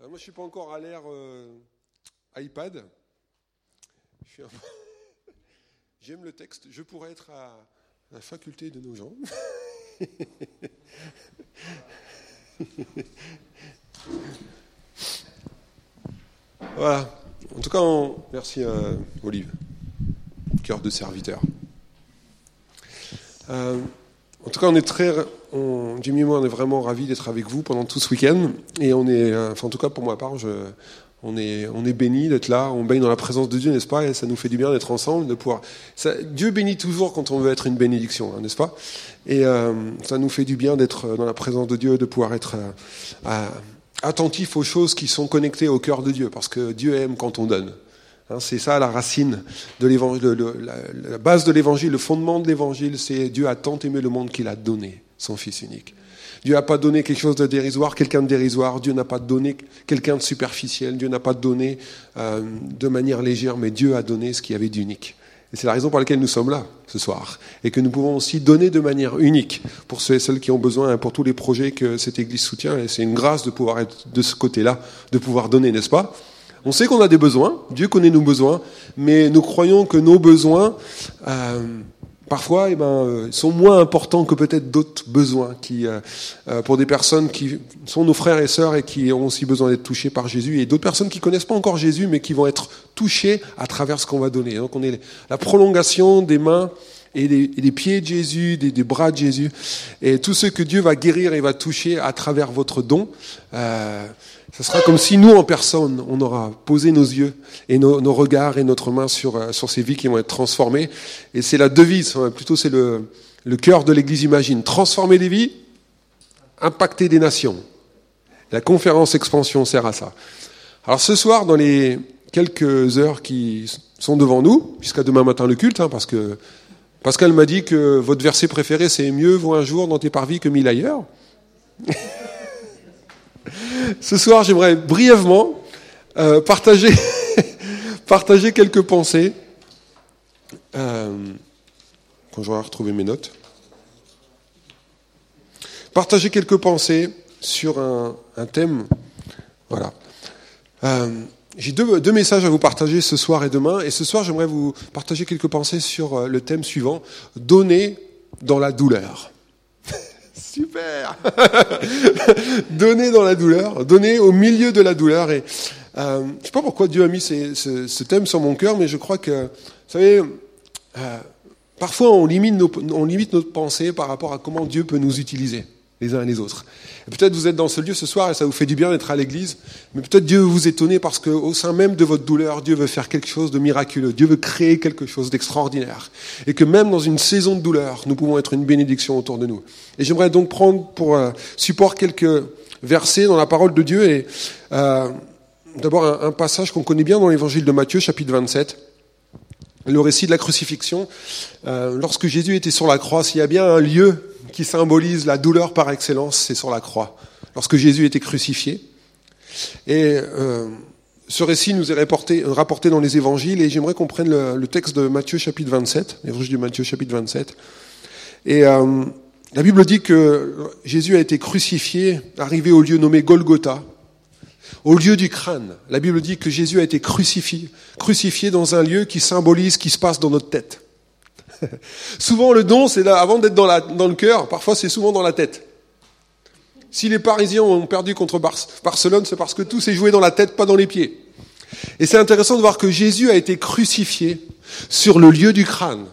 Euh, moi, je suis pas encore à l'ère euh, iPad. J'aime le texte. Je pourrais être à la faculté de nos gens. voilà. En tout cas, merci euh, Olive. Cœur de serviteur. En tout cas, on est très, Jimmy et moi, on est vraiment ravis d'être avec vous pendant tout ce week-end. Et on est, euh, enfin, en tout cas, pour ma part, je, on est, on est béni d'être là. On baigne dans la présence de Dieu, n'est-ce pas? Et ça nous fait du bien d'être ensemble, de pouvoir. Ça, Dieu bénit toujours quand on veut être une bénédiction, hein, n'est-ce pas? Et euh, ça nous fait du bien d'être dans la présence de Dieu, de pouvoir être euh, attentif aux choses qui sont connectées au cœur de Dieu, parce que Dieu aime quand on donne. Hein, c'est ça la racine de l'évangile, le- le- la, la base de l'évangile, le fondement de l'évangile, c'est Dieu a tant aimé le monde qu'il a donné son Fils unique. Dieu n'a pas donné quelque chose de dérisoire, quelqu'un de dérisoire. Dieu n'a pas donné quelqu'un de superficiel. Dieu n'a pas donné euh, de manière légère, mais Dieu a donné ce qu'il y avait d'unique. Et c'est la raison pour laquelle nous sommes là ce soir. Et que nous pouvons aussi donner de manière unique pour ceux et celles qui ont besoin, hein, pour tous les projets que cette Église soutient. Et c'est une grâce de pouvoir être de ce côté-là, de pouvoir donner, n'est-ce pas? On sait qu'on a des besoins, Dieu connaît nos besoins, mais nous croyons que nos besoins, euh, parfois, eh ben, euh, sont moins importants que peut-être d'autres besoins qui, euh, euh, pour des personnes qui sont nos frères et sœurs et qui ont aussi besoin d'être touchés par Jésus, et d'autres personnes qui connaissent pas encore Jésus, mais qui vont être touchées à travers ce qu'on va donner. Donc, on est la prolongation des mains et des, pieds de Jésus, des, des bras de Jésus, et tout ce que Dieu va guérir et va toucher à travers votre don. Euh, ce sera comme si nous, en personne, on aura posé nos yeux et nos, nos regards et notre main sur, euh, sur ces vies qui vont être transformées. Et c'est la devise, hein, plutôt c'est le, le cœur de l'Église Imagine. Transformer des vies, impacter des nations. La conférence expansion sert à ça. Alors ce soir, dans les quelques heures qui sont devant nous, jusqu'à demain matin le culte, hein, parce que Pascal m'a dit que votre verset préféré, c'est mieux vaut un jour dans tes parvis que mille ailleurs. Ce soir, j'aimerais brièvement euh, partager, quelques pensées. Euh, quand j'aurai retrouvé mes notes. Partager quelques pensées sur un, thème. Voilà. Euh, J'ai deux, messages à vous partager ce soir et demain. Et ce soir, j'aimerais vous partager quelques pensées sur le thème suivant donner dans la douleur. Super Donner dans la douleur, donner au milieu de la douleur. Et euh, je sais pas pourquoi Dieu a mis ce, ce thème sur mon cœur, mais je crois que, vous savez, euh, parfois on limite, nos, on limite notre pensée par rapport à comment Dieu peut nous utiliser les uns et les autres. Peut-être vous êtes dans ce lieu ce soir et ça vous fait du bien d'être à l'église, mais peut-être Dieu veut vous étonner parce qu'au sein même de votre douleur, Dieu veut faire quelque chose de miraculeux, Dieu veut créer quelque chose d'extraordinaire. Et que même dans une saison de douleur, nous pouvons être une bénédiction autour de nous. Et j'aimerais donc prendre pour euh, support quelques versets dans la parole de Dieu et euh, d'abord un, passage qu'on connaît bien dans l'évangile de Matthieu, chapitre 27 le récit de la crucifixion. Euh, lorsque Jésus était sur la croix, s'il y a bien un lieu qui symbolise la douleur par excellence, c'est sur la croix. Lorsque Jésus était crucifié. Et euh, ce récit nous est rapporté, dans les évangiles, et j'aimerais qu'on prenne le, le texte de Matthieu chapitre 27, l'évangile de Matthieu chapitre 27. Et euh, la Bible dit que Jésus a été crucifié, arrivé au lieu nommé Golgotha, au lieu du crâne. La Bible dit que Jésus a été crucifié, crucifié dans un lieu qui symbolise ce qui se passe dans notre tête. souvent le don, c'est avant d'être dans, dans le cœur, parfois c'est souvent dans la tête. Si les Parisiens ont perdu contre Bar- Barcelone, c'est parce que tout s'est joué dans la tête, pas dans les pieds. Et c'est intéressant de voir que Jésus a été crucifié sur le lieu du crâne.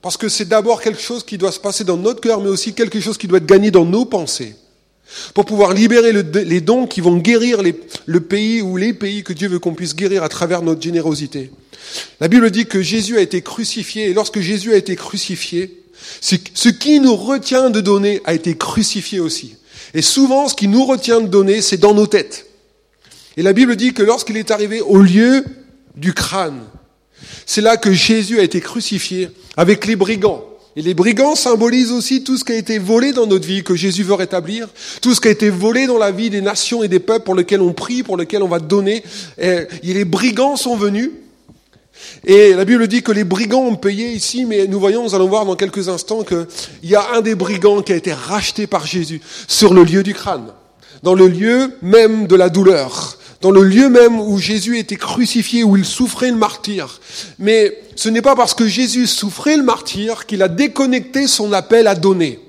Parce que c'est d'abord quelque chose qui doit se passer dans notre cœur, mais aussi quelque chose qui doit être gagné dans nos pensées pour pouvoir libérer le- les dons qui vont guérir le pays ou les pays que Dieu veut qu'on puisse guérir à travers notre générosité. La Bible dit que Jésus a été crucifié, et lorsque Jésus a été crucifié, ce qui nous retient de donner a été crucifié aussi. Et souvent, ce qui nous retient de donner, c'est dans nos têtes. Et la Bible dit que lorsqu'il est arrivé au lieu du crâne, c'est là que Jésus a été crucifié avec les brigands. Et les brigands symbolisent aussi tout ce qui a été volé dans notre vie, que Jésus veut rétablir, tout ce qui a été volé dans la vie des nations et des peuples pour lesquels on prie, pour lesquels on va donner. Et les brigands sont venus. Et la Bible dit que les brigands ont payé ici, mais nous voyons, nous allons voir dans quelques instants qu'il y a un des brigands qui a été racheté par Jésus sur le lieu du crâne. dans le lieu même de la douleur, dans le lieu même où Jésus était crucifié, où il souffrait le martyr. Mais ce n'est pas parce que Jésus souffrait le martyr qu'il a déconnecté son appel à donner.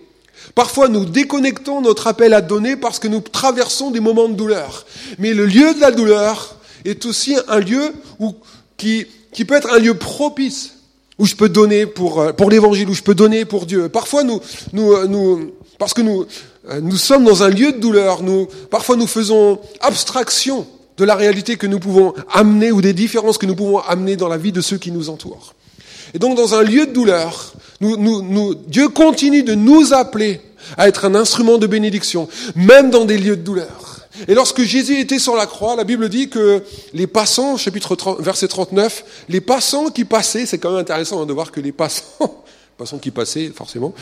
Parfois, nous déconnectons notre appel à donner parce que nous traversons des moments de douleur. Mais le lieu de la douleur est aussi un lieu où, qui, qui peut être un lieu propice où je peux donner pour, euh, pour l'évangile, où je peux donner pour Dieu. Parfois, nous, nous, euh, nous, parce que nous, euh, nous sommes dans un lieu de douleur, nous, parfois nous faisons abstraction de la réalité que nous pouvons amener ou des différences que nous pouvons amener dans la vie de ceux qui nous entourent. Et donc, dans un lieu de douleur, Dieu continue de nous appeler à être un instrument de bénédiction, même dans des lieux de douleur. Et lorsque Jésus était sur la croix, la Bible dit que les passants, chapitre 30, verset 39, les passants qui passaient, c'est quand même intéressant hein, de voir que les passants, passants qui passaient forcément,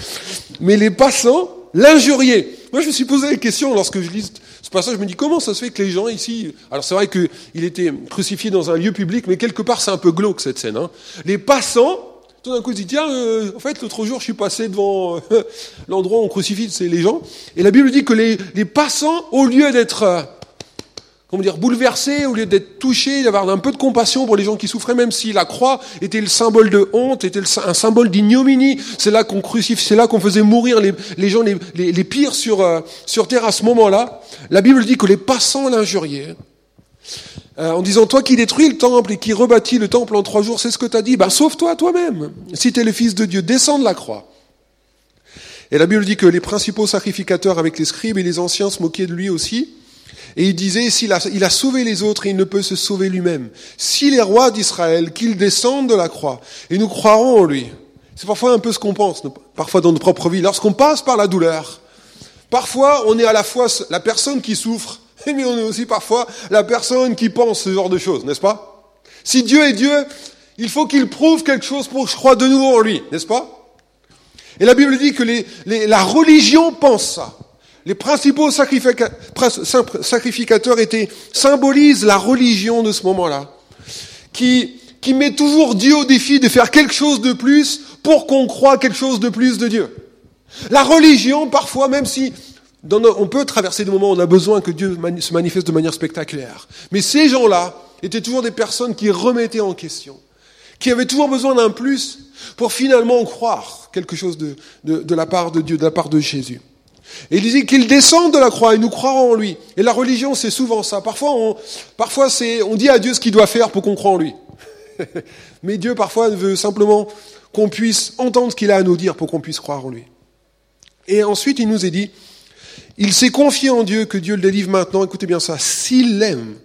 mais les passants l'injuriaient. Moi je me suis posé la question lorsque je lis ce passage, je me dis comment ça se fait que les gens ici, alors c'est vrai qu'il était crucifié dans un lieu public, mais quelque part c'est un peu glauque cette scène. Hein. Les passants tout d'un coup, il dit, tiens, euh, en fait, l'autre jour, je suis passé devant euh, l'endroit où on crucifie les gens, et la Bible dit que les, les passants, au lieu d'être, euh, comment dire, bouleversés, au lieu d'être touchés, d'avoir un peu de compassion pour les gens qui souffraient, même si la croix était le symbole de honte, était un symbole d'ignominie, c'est là qu'on crucifie, c'est là qu'on faisait mourir les, gens les, pires sur, sur terre à ce moment-là. La Bible dit que les passants l'injuriaient. Euh, en disant, toi qui détruis le temple et qui rebâtis le temple en trois jours, c'est ce que tu as dit, ben sauve-toi toi-même. Si tu es le Fils de Dieu, descends de la croix. Et la Bible dit que les principaux sacrificateurs avec les scribes et les anciens se moquaient de lui aussi. Et il disait, s'il a, il a sauvé les autres, il ne peut se sauver lui-même. Si les rois d'Israël, qu'ils descendent de la croix, et nous croirons en lui. C'est parfois un peu ce qu'on pense, parfois dans nos propres vies. Lorsqu'on passe par la douleur, parfois on est à la fois la personne qui souffre, mais on est aussi parfois la personne qui pense ce genre de choses, n'est-ce pas? Si Dieu est Dieu, il faut qu'il prouve quelque chose pour que je croie de nouveau en lui, n'est-ce pas? Et la Bible dit que la religion pense ça. Les principaux sacrificateurs étaient, symbolisent la religion de ce moment-là, qui, qui met toujours Dieu au défi de faire quelque chose de plus pour qu'on croit quelque chose de plus de Dieu. La religion, parfois, même si on peut traverser des moments où on a besoin que Dieu se manifeste de manière spectaculaire. Mais ces gens-là étaient toujours des personnes qui remettaient en question, qui avaient toujours besoin d'un plus pour finalement croire quelque chose de, de, la part de Dieu, de la part de Jésus. Et il disait qu'il descende de la croix et nous croirons en lui. Et la religion, c'est souvent ça. Parfois, on, parfois c'est, on dit à Dieu ce qu'il doit faire pour qu'on croie en lui. Mais Dieu, parfois, veut simplement qu'on puisse entendre ce qu'il a à nous dire pour qu'on puisse croire en lui. Et ensuite, il nous est dit, il s'est confié en Dieu que Dieu le délivre maintenant, écoutez bien ça, s'il l'aime.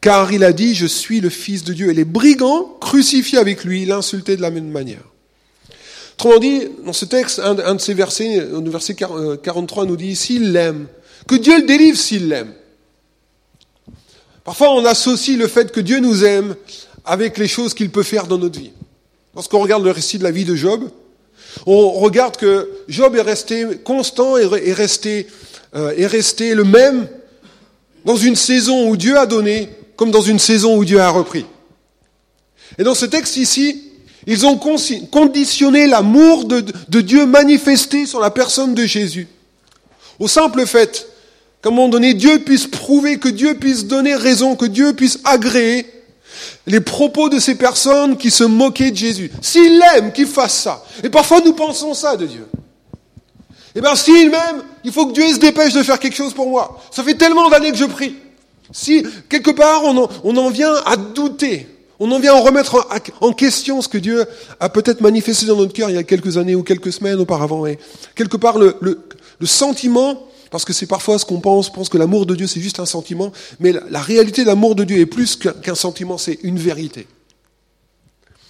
Car il a dit, je suis le Fils de Dieu. Et les brigands crucifiés avec lui l'insultaient de la même manière. Autrement dit, dans ce texte, un, de ces versets, le verset 43 nous dit, s'il l'aime, que Dieu le délivre s'il l'aime. Parfois, on associe le fait que Dieu nous aime avec les choses qu'il peut faire dans notre vie. Lorsqu'on regarde le récit de la vie de Job, on regarde que Job est resté constant et est resté euh, est resté le même dans une saison où Dieu a donné comme dans une saison où Dieu a repris. Et dans ce texte ici, ils ont conditionné l'amour de, Dieu manifesté sur la personne de Jésus. Au simple fait qu'à un moment donné, Dieu puisse prouver, que Dieu puisse donner raison, que Dieu puisse agréer les propos de ces personnes qui se moquaient de Jésus. S'il aime, qu'il fasse ça. Et parfois nous pensons ça de Dieu. Eh bien, s'il m'aime, il faut que Dieu se dépêche de faire quelque chose pour moi. Ça fait tellement d'années que je prie. Si, quelque part, on en vient à douter, on en vient à remettre en, question ce que Dieu a peut-être manifesté dans notre cœur il y a quelques années ou quelques semaines auparavant. Et quelque part, le, le, le sentiment, parce que c'est parfois ce qu'on pense, pense que l'amour de Dieu c'est juste un sentiment, mais la, réalité de l'amour de Dieu est plus qu'un sentiment, c'est une vérité.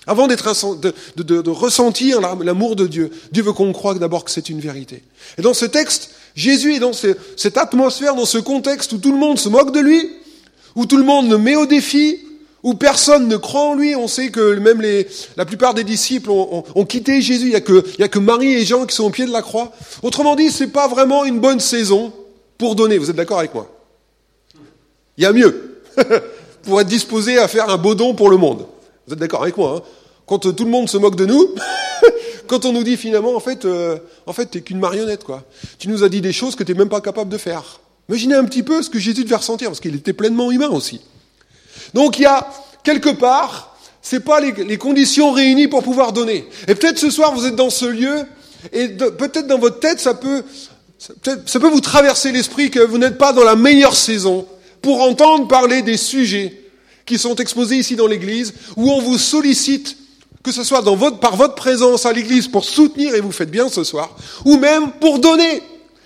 Avant d'être de, de, de, ressentir l'amour de Dieu, Dieu veut qu'on croie d'abord que c'est une vérité. Et dans ce texte, Jésus est dans cette atmosphère, dans ce contexte où tout le monde se moque de lui, où tout le monde le met au défi, où personne ne croit en lui. On sait que même la plupart des disciples ont, quitté Jésus. Il n'y a, que, a que Marie et Jean qui sont au pied de la croix. Autrement dit, c'est pas vraiment une bonne saison pour donner. Vous êtes d'accord avec moi? Il y a mieux pour être disposé à faire un beau don pour le monde. Vous êtes d'accord avec moi hein? Quand tout le monde se moque de nous, quand on nous dit finalement, en fait, euh, en fait, t'es qu'une marionnette, quoi. Tu nous as dit des choses que t'es même pas capable de faire. Imaginez un petit peu ce que Jésus devait ressentir, parce qu'il était pleinement humain aussi. Donc il y a quelque part, c'est pas les, conditions réunies pour pouvoir donner. Et peut-être ce soir vous êtes dans ce lieu, et peut-être dans votre tête ça peut, ça peut vous traverser l'esprit que vous n'êtes pas dans la meilleure saison pour entendre parler des sujets qui sont exposés ici dans l'Église, où on vous sollicite, que ce soit par votre présence à l'Église pour soutenir, et vous faites bien ce soir, ou même pour donner.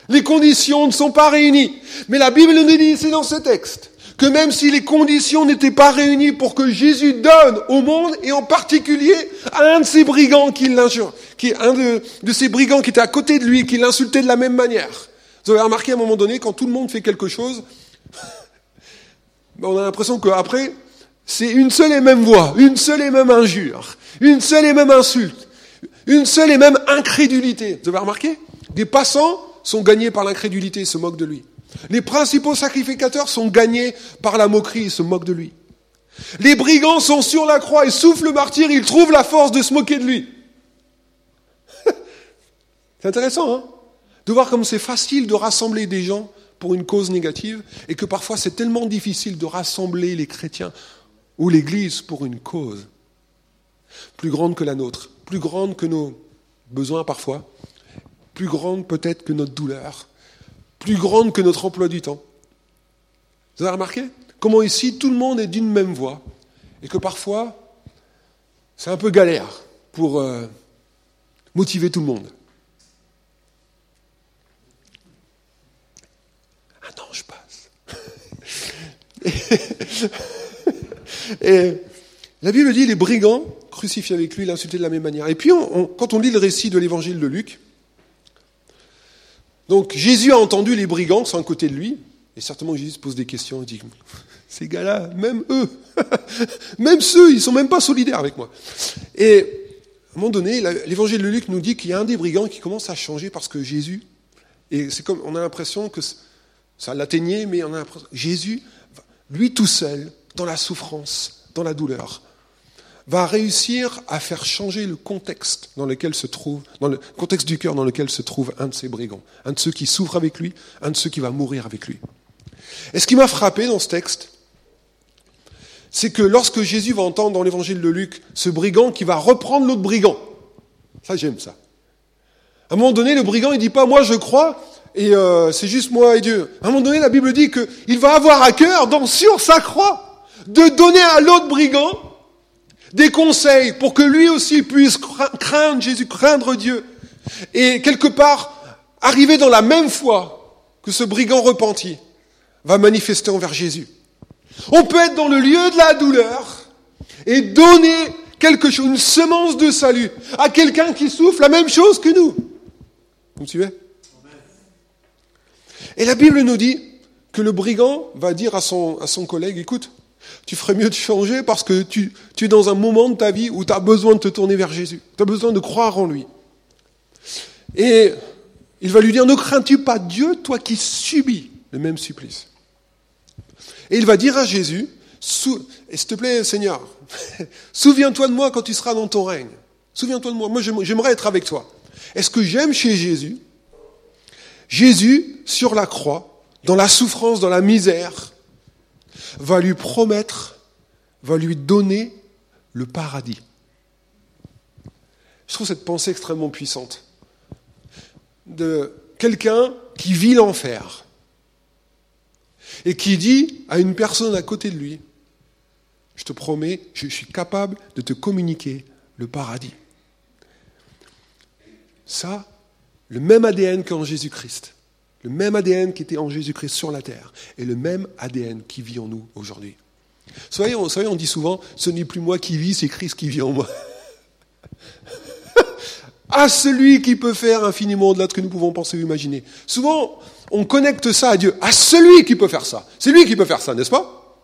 Les conditions ne sont pas réunies. Mais la Bible nous dit, c'est dans ce texte, que même si les conditions n'étaient pas réunies pour que Jésus donne au monde, et en particulier à un de ces brigands qui l'injure, qui un de, ces brigands qui était à côté de lui, qui l'insultait de la même manière. Vous avez remarqué à un moment donné, quand tout le monde fait quelque chose, on a l'impression qu'après, c'est une seule et même voix, une seule et même injure, une seule et même insulte, une seule et même incrédulité. Vous avez remarqué? Des passants sont gagnés par l'incrédulité et se moquent de lui. Les principaux sacrificateurs sont gagnés par la moquerie et se moquent de lui. Les brigands sont sur la croix et soufflent le martyr, ils trouvent la force de se moquer de lui. c'est intéressant, hein De voir comme c'est facile de rassembler des gens pour une cause négative et que parfois c'est tellement difficile de rassembler les chrétiens ou l'Église pour une cause plus grande que la nôtre, plus grande que nos besoins parfois, plus grande peut-être que notre douleur, plus grande que notre emploi du temps. Vous avez remarqué comment ici tout le monde est d'une même voix et que parfois c'est un peu galère pour euh, motiver tout le monde. Un ange passe. Et la Bible dit les brigands crucifiés avec lui, l'insultaient de la même manière. Et puis, quand on lit le récit de l'évangile de Luc, donc Jésus a entendu les brigands sont à côté de lui, et certainement Jésus se pose des questions et dit Ces gars-là, même eux, même ceux, ils sont même pas solidaires avec moi. Et à un moment donné, l'évangile de Luc nous dit qu'il y a un des brigands qui commence à changer parce que Jésus, et c'est comme, on a l'impression que ça l'atteignait, mais on a l'impression, Jésus, lui tout seul, dans la souffrance, dans la douleur, va réussir à faire changer le contexte dans lequel se trouve, dans le contexte du cœur dans lequel se trouve un de ces brigands, un de ceux qui souffrent avec lui, un de ceux qui va mourir avec lui. Et ce qui m'a frappé dans ce texte, c'est que lorsque Jésus va entendre dans l'évangile de Luc ce brigand qui va reprendre l'autre brigand, ça j'aime ça. À un moment donné, le brigand il dit pas moi je crois et euh, c'est juste moi et Dieu. À un moment donné, la Bible dit qu'il va avoir à cœur, dans sur sa croix, de donner à l'autre brigand des conseils pour que lui aussi puisse craindre Jésus, craindre Dieu, et quelque part arriver dans la même foi que ce brigand repenti va manifester envers Jésus. On peut être dans le lieu de la douleur et donner quelque chose, une semence de salut à quelqu'un qui souffre la même chose que nous. Vous me suivez? Et la Bible nous dit que le brigand va dire à son, à son collègue, écoute, tu ferais mieux de changer parce que tu, es dans un moment de ta vie où tu as besoin de te tourner vers Jésus. Tu as besoin de croire en lui. Et il va lui dire, ne crains-tu pas Dieu, toi qui subis le même supplice? Et il va dire à Jésus, s'il te plaît Seigneur, souviens-toi de moi quand tu seras dans ton règne. Souviens-toi de moi, moi j'aimerais être avec toi. Est-ce que j'aime chez Jésus? Jésus, sur la croix, dans la souffrance, dans la misère, va lui promettre, va lui donner le paradis. Je trouve cette pensée extrêmement puissante. De quelqu'un qui vit l'enfer et qui dit à une personne à côté de lui, je te promets, je suis capable de te communiquer le paradis. Ça, le même ADN qu'en Jésus-Christ. Le même ADN qui était en Jésus-Christ sur la terre et le même ADN qui vit en nous aujourd'hui. Soyez, on dit souvent, ce n'est plus moi qui vis, c'est Christ qui vit en moi. à celui qui peut faire infiniment de ce que nous pouvons penser ou imaginer. Souvent, on connecte ça à Dieu, à celui qui peut faire ça. C'est lui qui peut faire ça, n'est-ce pas?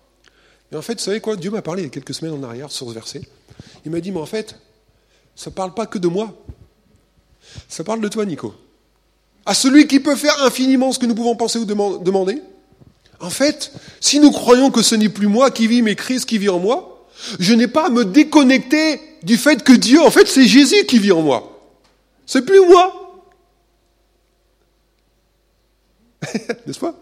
Et en fait, vous savez quoi? Dieu m'a parlé il y a quelques semaines en arrière sur ce verset. Il m'a dit, mais en fait, ça ne parle pas que de moi. Ça parle de toi, Nico à celui qui peut faire infiniment ce que nous pouvons penser ou demander En fait, si nous croyons que ce n'est plus moi qui vis, mais Christ qui vit en moi, je n'ai pas à me déconnecter du fait que Dieu, en fait, c'est Jésus qui vit en moi. C'est plus moi. N'est-ce pas?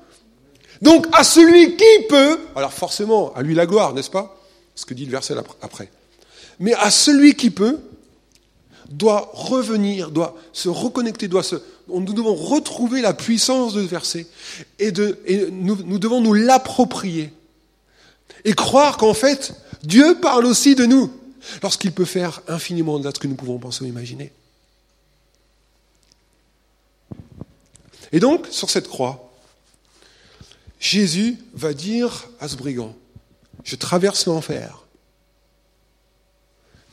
Donc à celui qui peut, alors forcément, à lui la gloire, n'est-ce pas? Ce que dit le verset après. Mais à celui qui peut, doit revenir, doit se reconnecter, doit se, nous devons retrouver la puissance de ce verset et, de, nous, devons nous l'approprier et croire qu'en fait, Dieu parle aussi de nous lorsqu'il peut faire infiniment de ce que nous pouvons penser ou imaginer. Et donc, sur cette croix, Jésus va dire à ce brigand, je traverse l'enfer,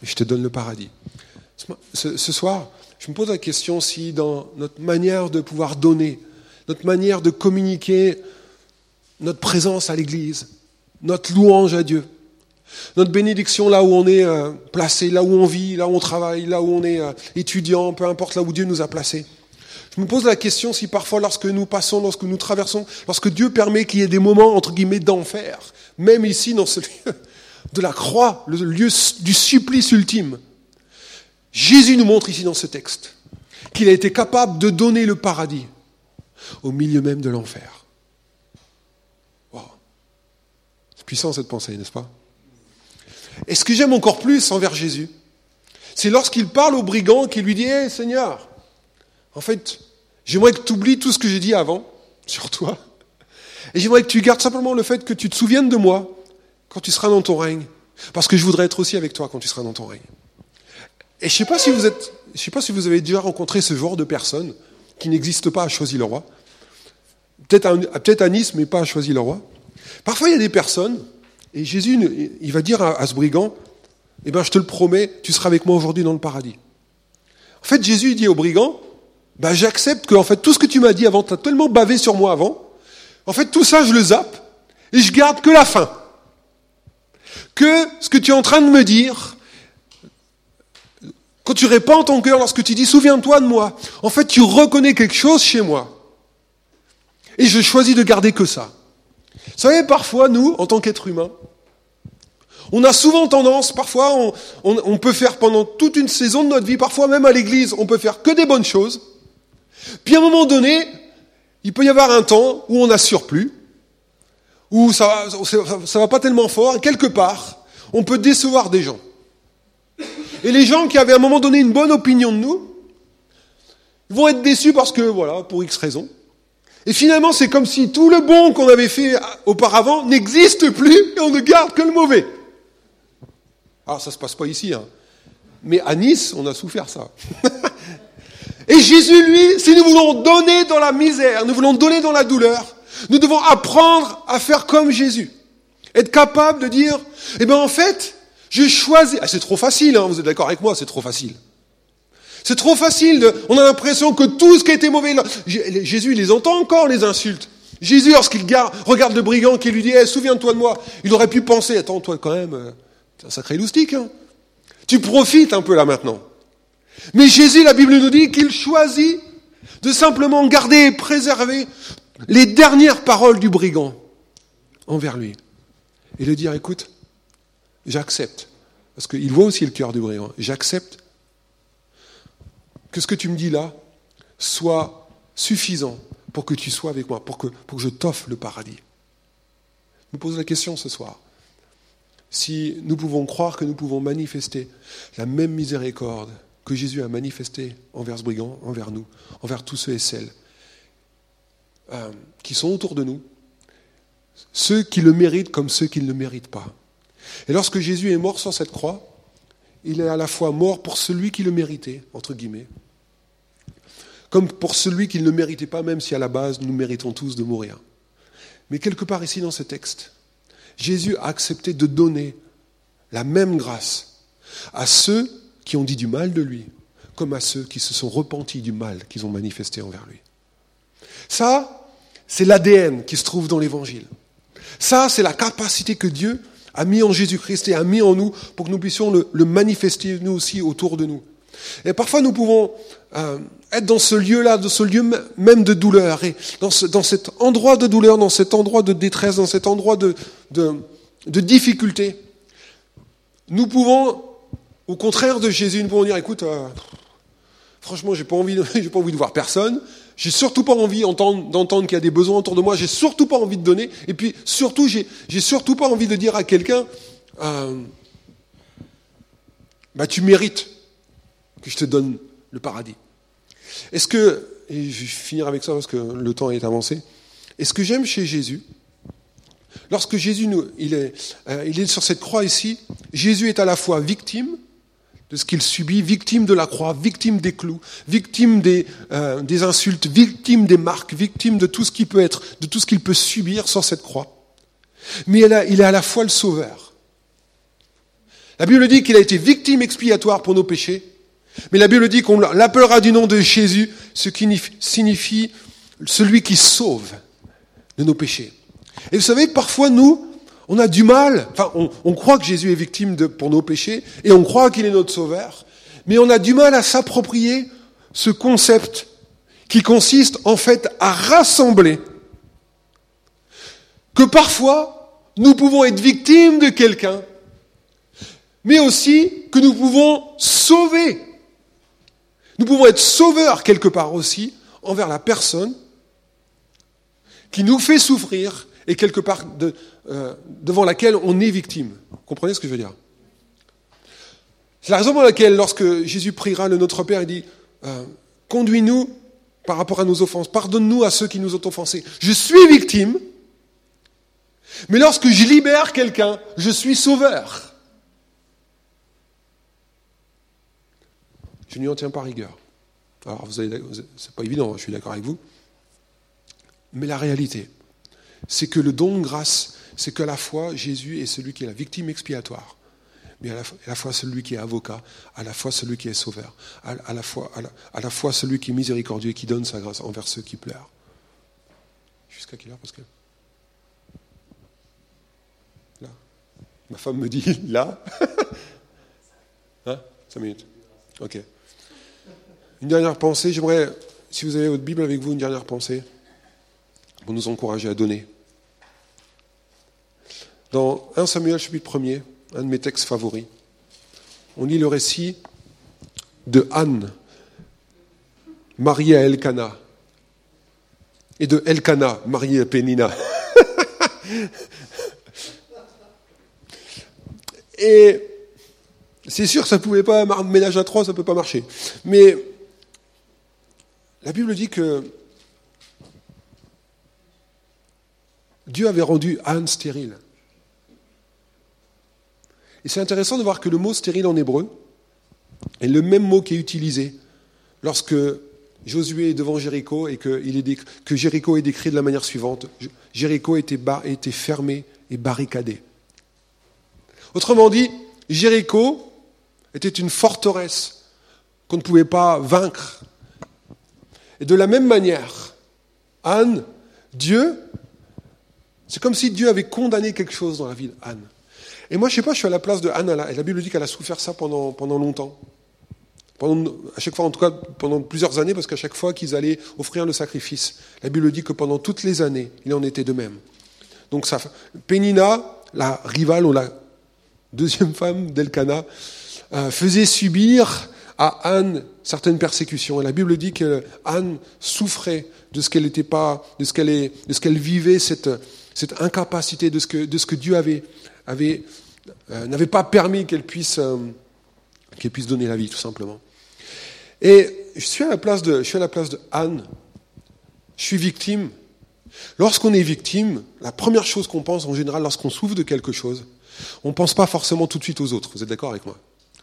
mais je te donne le paradis. Ce, soir, je me pose la question si dans notre manière de pouvoir donner, notre manière de communiquer notre présence à l'Église, notre louange à Dieu, notre bénédiction là où on est euh, placé, là où on vit, là où on travaille, là où on est euh, étudiant, peu importe là où Dieu nous a placés. Je me pose la question si parfois lorsque nous passons, lorsque nous traversons, lorsque Dieu permet qu'il y ait des moments entre guillemets d'enfer, même ici dans ce lieu de la croix, le lieu du supplice ultime, Jésus nous montre ici dans ce texte qu'il a été capable de donner le paradis au milieu même de l'enfer. Wow. C'est puissant cette pensée, n'est-ce pas? Et ce que j'aime encore plus envers Jésus, c'est lorsqu'il parle au brigand qui lui dit Hé Seigneur, en fait, j'aimerais que tu oublies tout ce que j'ai dit avant sur toi. Et j'aimerais que tu gardes simplement le fait que tu te souviennes de moi quand tu seras dans ton règne. Parce que je voudrais être aussi avec toi quand tu seras dans ton règne. Et je sais pas si vous êtes, je sais pas si vous avez déjà rencontré ce genre de personne qui n'existe pas à Choisy-le-Roi. Peut-être à, peut à Nice, mais pas à Choisy-le-Roi. Parfois, il y a des personnes, et Jésus, il va dire à, ce brigand, eh ben, je te le promets, tu seras avec moi aujourd'hui dans le paradis. En fait, Jésus dit au brigand, ben, j'accepte que, en fait, tout ce que tu m'as dit avant, tu as tellement bavé sur moi avant, en fait, tout ça, je le zappe, et je garde que la fin. Que ce que tu es en train de me dire, quand tu répands ton cœur, lorsque tu dis souviens-toi de moi, en fait tu reconnais quelque chose chez moi. Et je choisis de garder que ça. Vous savez, parfois, nous, en tant qu'êtres humains, on a souvent tendance, parfois, on, peut faire pendant toute une saison de notre vie, parfois même à l'église, on peut faire que des bonnes choses. Puis à un moment donné, il peut y avoir un temps où on a surplus, où ça, ça va pas tellement fort, et quelque part, on peut décevoir des gens. Et les gens qui avaient à un moment donné une bonne opinion de nous vont être déçus parce que, voilà, pour X raisons. Et finalement, c'est comme si tout le bon qu'on avait fait auparavant n'existe plus et on ne garde que le mauvais. Alors, ça se passe pas ici, hein. Mais à Nice, on a souffert ça. et Jésus, lui, si nous voulons donner dans la misère, nous voulons donner dans la douleur, nous devons apprendre à faire comme Jésus. Être capable de dire, eh bien, en fait, j'ai choisi. Ah, c'est trop facile, hein, vous êtes d'accord avec moi, c'est trop facile. C'est trop facile. On a l'impression que tout ce qui a été mauvais. Jésus, il les entend encore, les insultes. Jésus, lorsqu'il regarde le brigand qui lui dit hey, Souviens-toi de moi, il aurait pu penser Attends, toi, quand même, euh, c'est un sacré loustique. Hein. Tu profites un peu là maintenant. Mais Jésus, la Bible nous dit qu'il choisit de simplement garder et préserver les dernières paroles du brigand envers lui. Et de dire Écoute, j'accepte. Parce qu'il voit aussi le cœur du brigand. J'accepte que ce que tu me dis là soit suffisant pour que tu sois avec moi, pour que, pour que je t'offre le paradis. Je me pose la question ce soir. Si nous pouvons croire que nous pouvons manifester la même miséricorde que Jésus a manifestée envers ce brigand, envers nous, envers tous ceux et celles euh, qui sont autour de nous, ceux qui le méritent comme ceux qui ne le méritent pas. Et lorsque Jésus est mort sur cette croix, il est à la fois mort pour celui qui le méritait, entre guillemets, comme pour celui qui ne le méritait pas, même si à la base nous méritons tous de mourir. Mais quelque part ici dans ce texte, Jésus a accepté de donner la même grâce à ceux qui ont dit du mal de lui, comme à ceux qui se sont repentis du mal qu'ils ont manifesté envers lui. Ça, c'est l'ADN qui se trouve dans l'Évangile. Ça, c'est la capacité que Dieu a mis en Jésus-Christ et a mis en nous pour que nous puissions le, manifester nous aussi autour de nous. Et parfois nous pouvons euh, être dans ce lieu-là, dans ce lieu même de douleur, et dans, dans, cet endroit de douleur, dans cet endroit de détresse, dans cet endroit de, de, de difficulté. Nous pouvons, au contraire de Jésus, nous pouvons dire, écoute, euh, franchement, j'ai pas j'ai pas envie de voir personne, J'ai surtout pas envie d'entendre qu'il y a des besoins autour de moi. J'ai surtout pas envie de donner. Et puis surtout, j'ai, surtout pas envie de dire à quelqu'un, euh, bah tu mérites que je te donne le paradis. Est-ce que, et je vais finir avec ça parce que le temps est avancé. Est-ce que j'aime chez Jésus? Lorsque Jésus nous, il est, euh, il est sur cette croix ici, Jésus est à la fois victime de ce qu'il subit, victime de la croix, victime des clous, victime des, euh, des insultes, victime des marques, victime de tout ce qu'il peut être, de tout ce qu'il peut subir sur cette croix. Mais il, il est à la fois le sauveur. La Bible dit qu'il a été victime expiatoire pour nos péchés, mais la Bible dit qu'on l'appellera du nom de Jésus, ce qui signifie celui qui sauve de nos péchés. Et vous savez, parfois nous, on a du mal, enfin, on, croit que Jésus est victime pour nos péchés, et on croit qu'il est notre sauveur, mais on a du mal à s'approprier ce concept qui consiste en fait à rassembler que parfois nous pouvons être victimes de quelqu'un, mais aussi que nous pouvons sauver. Nous pouvons être sauveurs quelque part aussi envers la personne qui nous fait souffrir et quelque part euh, devant laquelle on est victime. Vous comprenez ce que je veux dire? C'est la raison pour laquelle, lorsque Jésus priera le Notre Père, il dit euh, Conduis-nous par rapport à nos offenses, pardonne-nous à ceux qui nous ont offensés. Je suis victime, mais lorsque je libère quelqu'un, je suis sauveur. Je n'y en tiens pas rigueur. Alors, vous avez, c'est pas évident, je suis d'accord avec vous. Mais la réalité, c'est que le don de grâce c'est qu'à la fois Jésus est celui qui est la victime expiatoire, mais à la, fois celui qui est avocat, à la fois celui qui est sauveur, à, la, fois, à, la, fois celui qui est miséricordieux et qui donne sa grâce envers ceux qui pleurent. Jusqu'à quelle heure, Pascal? Là. Ma femme me dit là. hein? Cinq minutes. Ok. Une dernière pensée, j'aimerais, si vous avez votre Bible avec vous, une dernière pensée pour nous encourager à donner. Dans 1 Samuel chapitre 1er, un de mes textes favoris, on lit le récit de Anne, mariée à Elkana, et de Elkana, mariée à Pénina. et c'est sûr, ça ne pouvait pas, ménage à trois, ça ne peut pas marcher. Mais la Bible dit que Dieu avait rendu Anne stérile. Et c'est intéressant de voir que le mot stérile en hébreu est le même mot qui est utilisé lorsque Josué est devant Jéricho et que, Jéricho est décrit de la manière suivante. Jéricho était, était fermé et barricadé. Autrement dit, Jéricho était une forteresse qu'on ne pouvait pas vaincre. Et de la même manière, Anne, Dieu, c'est comme si Dieu avait condamné quelque chose dans la vie d'Anne. Et moi, je sais pas, je suis à la place de Anne, et la Bible dit qu'elle a souffert ça pendant, pendant longtemps. Pendant, à chaque fois, en tout cas, pendant plusieurs années, parce qu'à chaque fois qu'ils allaient offrir le sacrifice, la Bible dit que pendant toutes les années, il en était de même. Donc, ça, Pénina, la rivale ou la deuxième femme d'Elkana, euh, faisait subir à Anne certaines persécutions. Et la Bible dit que Anne souffrait de ce qu'elle n'était pas, de ce qu'elle, de ce qu'elle vivait, cette, cette incapacité, de ce que, de ce que Dieu avait, avait, euh, n'avait pas permis qu'elle puisse, euh, qu'elle puisse donner la vie, tout simplement. Et je suis à la place de, je suis à la place de Anne. Je suis victime. Lorsqu'on est victime, la première chose qu'on pense en général lorsqu'on souffre de quelque chose, on ne pense pas forcément tout de suite aux autres. Vous êtes d'accord avec moi?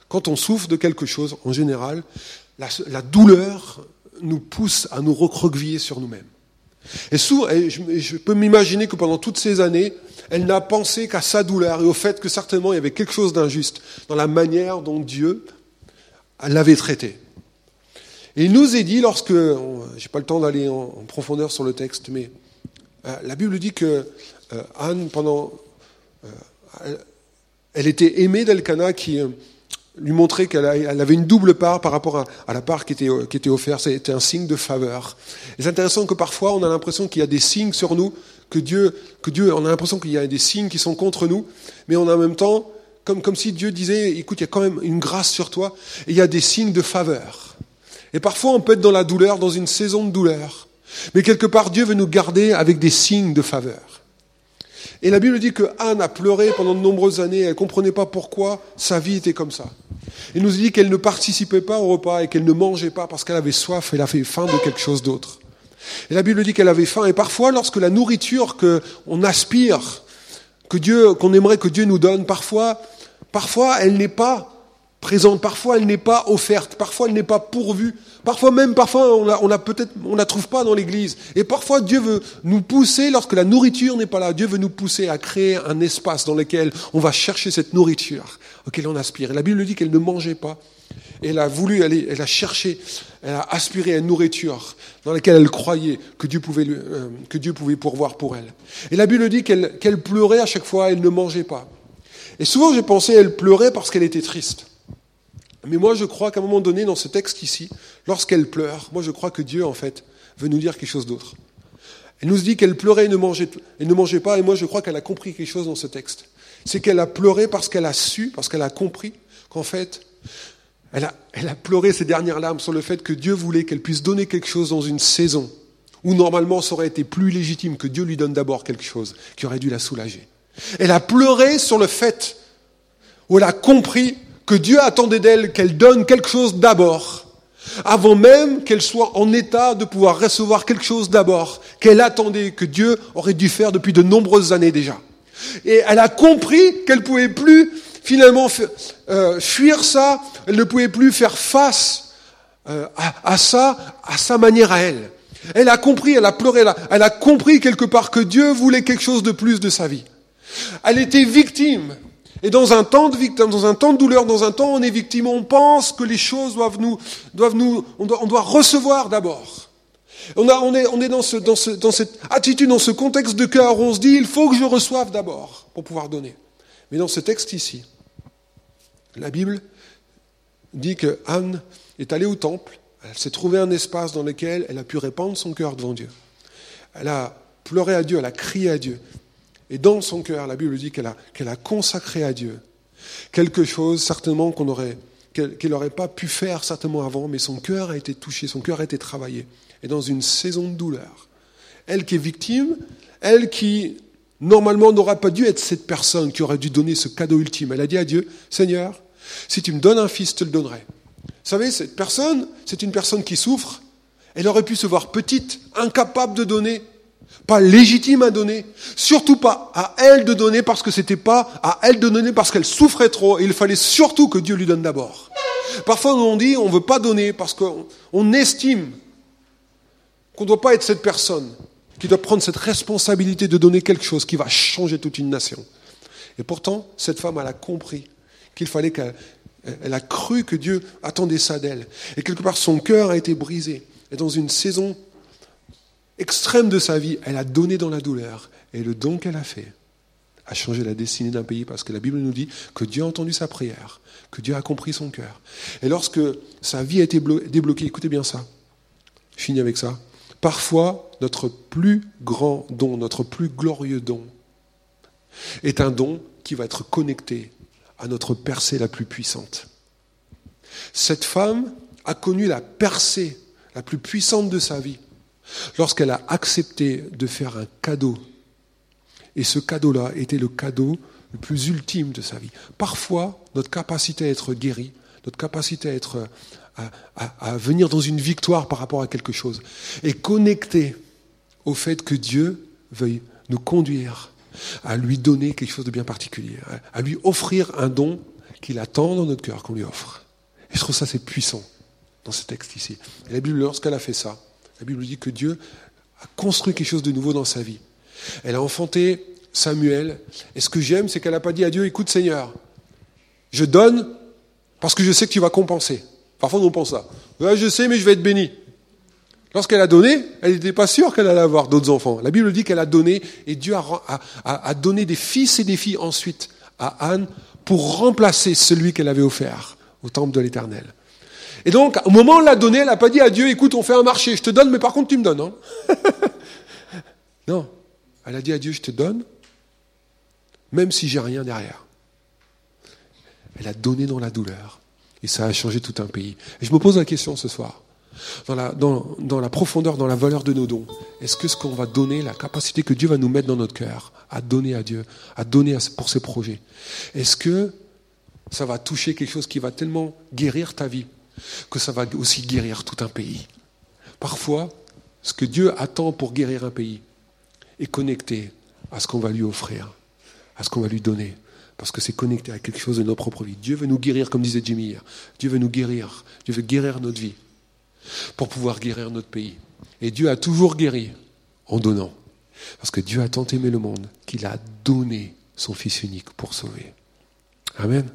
Quand on souffre de quelque chose, en général, la, la douleur nous pousse à nous recroqueviller sur nous-mêmes. Et, souvent, je, peux m'imaginer que pendant toutes ces années, elle n'a pensé qu'à sa douleur et au fait que certainement il y avait quelque chose d'injuste dans la manière dont Dieu l'avait traité. Et il nous est dit, lorsque, j'ai pas le temps d'aller en, profondeur sur le texte, mais euh, la Bible dit que euh, Anne, pendant, euh, elle était aimée d'Elkana qui lui montrait qu'elle avait une double part par rapport à, la part qui était, qui était offerte. C'était un signe de faveur. c'est intéressant que parfois on a l'impression qu'il y a des signes sur nous que Dieu, que on a l'impression qu'il y a des signes qui sont contre nous, mais on a en même temps, comme, comme si Dieu disait, écoute, il y a quand même une grâce sur toi, et il y a des signes de faveur. Et parfois, on peut être dans la douleur, dans une saison de douleur. Mais quelque part, Dieu veut nous garder avec des signes de faveur. Et la Bible dit que Anne a pleuré pendant de nombreuses années, elle ne comprenait pas pourquoi sa vie était comme ça. Il nous dit qu'elle ne participait pas au repas et qu'elle ne mangeait pas parce qu'elle avait soif, elle avait faim de quelque chose d'autre. Et la Bible dit qu'elle avait faim. Et parfois, lorsque la nourriture qu'on aspire, que Dieu, qu'on aimerait que Dieu nous donne, parfois, parfois, elle n'est pas présente, parfois elle n'est pas offerte, parfois elle n'est pas pourvue, parfois même, parfois on la, on peut-être, on la trouve pas dans l'église. Et parfois Dieu veut nous pousser, lorsque la nourriture n'est pas là, Dieu veut nous pousser à créer un espace dans lequel on va chercher cette nourriture auquel on aspire. Et la Bible dit qu'elle ne mangeait pas. Elle a voulu aller, elle a cherché, elle a aspiré à une nourriture dans laquelle elle croyait que Dieu pouvait, euh, que Dieu pouvait pourvoir pour elle. Et la Bible dit qu'elle qu'elle pleurait à chaque fois, elle ne mangeait pas. Et souvent j'ai pensé, elle pleurait parce qu'elle était triste. Mais moi, je crois qu'à un moment donné, dans ce texte ici, lorsqu'elle pleure, moi, je crois que Dieu, en fait, veut nous dire quelque chose d'autre. Elle nous dit qu'elle pleurait et ne, mangeait, et ne mangeait pas, et moi, je crois qu'elle a compris quelque chose dans ce texte. C'est qu'elle a pleuré parce qu'elle a su, parce qu'elle a compris qu'en fait, elle a, elle a pleuré ses dernières larmes sur le fait que Dieu voulait qu'elle puisse donner quelque chose dans une saison où normalement ça aurait été plus légitime que Dieu lui donne d'abord quelque chose qui aurait dû la soulager. Elle a pleuré sur le fait où elle a compris que Dieu attendait d'elle qu'elle donne quelque chose d'abord, avant même qu'elle soit en état de pouvoir recevoir quelque chose d'abord, qu'elle attendait, que Dieu aurait dû faire depuis de nombreuses années déjà. Et elle a compris qu'elle ne pouvait plus finalement euh, fuir ça, elle ne pouvait plus faire face euh, à, ça, à sa manière à elle. Elle a compris, elle a pleuré, elle a, elle a compris quelque part que Dieu voulait quelque chose de plus de sa vie. Elle était victime et dans un temps de victime, dans un temps de douleur, dans un temps où on est victime, on pense que les choses doivent nous, doivent nous, on doit, recevoir d'abord. On, est, dans, dans cette attitude, dans ce contexte de cœur où on se dit, il faut que je reçoive d'abord pour pouvoir donner. Mais dans ce texte ici, la Bible dit que Anne est allée au temple, elle s'est trouvée un espace dans lequel elle a pu répandre son cœur devant Dieu. Elle a pleuré à Dieu, elle a crié à Dieu. Et dans son cœur, la Bible dit qu'elle a, a consacré à Dieu quelque chose certainement qu'on aurait, qu'elle n'aurait pas pu faire certainement avant, mais son cœur a été touché, son cœur a été travaillé. Et dans une saison de douleur, elle qui est victime, elle qui normalement n'aurait pas dû être cette personne qui aurait dû donner ce cadeau ultime, elle a dit à Dieu, Seigneur, si tu me donnes un fils, je te le donnerai. Vous savez, cette personne, c'est une personne qui souffre, elle aurait pu se voir petite, incapable de donner, pas légitime à donner, surtout pas à elle de donner parce que c'était pas à elle de donner parce qu'elle souffrait trop et il fallait surtout que Dieu lui donne d'abord. Parfois on dit on veut pas donner parce qu'on estime qu'on ne doit pas être cette personne qui doit prendre cette responsabilité de donner quelque chose qui va changer toute une nation. Et pourtant, cette femme, elle a compris qu'il fallait qu'elle elle a cru que Dieu attendait ça d'elle. Et quelque part, son cœur a été brisé. Et dans une saison extrême de sa vie, elle a donné dans la douleur. Et le don qu'elle a fait a changé la destinée d'un pays parce que la Bible nous dit que Dieu a entendu sa prière, que Dieu a compris son cœur. Et lorsque sa vie a été débloquée, écoutez bien ça, finis avec ça, parfois notre plus grand don, notre plus glorieux don, est un don qui va être connecté à notre percée la plus puissante. Cette femme a connu la percée la plus puissante de sa vie lorsqu'elle a accepté de faire un cadeau. Et ce cadeau-là était le cadeau le plus ultime de sa vie. Parfois, notre capacité à être guéri, notre capacité à, à, venir dans une victoire par rapport à quelque chose, est connectée au fait que Dieu veuille nous conduire à lui donner quelque chose de bien particulier, à lui offrir un don qu'il attend dans notre cœur qu'on lui offre. Et je trouve ça c'est puissant dans ce texte ici. Et la Bible, lorsqu'elle a fait ça, la Bible dit que Dieu a construit quelque chose de nouveau dans sa vie. Elle a enfanté Samuel. Et ce que j'aime, c'est qu'elle n'a pas dit à Dieu, écoute Seigneur, je donne parce que je sais que tu vas compenser. Parfois on pense ça. je sais, mais je vais être béni. Lorsqu'elle a donné, elle n'était pas sûre qu'elle allait avoir d'autres enfants. La Bible dit qu'elle a donné, et Dieu a, donné des fils et des filles ensuite à Anne pour remplacer celui qu'elle avait offert au temple de l'Éternel. Et donc, au moment où elle l'a donné, elle n'a pas dit à Dieu, écoute, on fait un marché, je te donne, mais par contre, tu me donnes. Hein. non. Elle a dit à Dieu, je te donne, même si j'ai rien derrière. Elle a donné dans la douleur. Et ça a changé tout un pays. Et je me pose la question ce soir. dans la, dans, dans la profondeur, dans la valeur de nos dons Est-ce que ce qu'on va donner, la capacité que Dieu va nous mettre dans notre cœur, à donner à Dieu, à donner pour ses projets, est-ce que ça va toucher quelque chose qui va tellement guérir ta vie? Que ça va aussi guérir tout un pays Parfois, ce que Dieu attend pour guérir un pays est connecté à ce qu'on va lui offrir, à ce qu'on va lui donner parce que c'est connecté à quelque chose de notre propre vie. Dieu veut nous guérir, comme disait Jimmy hier. Dieu veut nous guérir. Dieu veut guérir notre vie pour pouvoir guérir notre pays. Et Dieu a toujours guéri en donnant. Parce que Dieu a tant aimé le monde qu'il a donné son Fils unique pour sauver. Amen.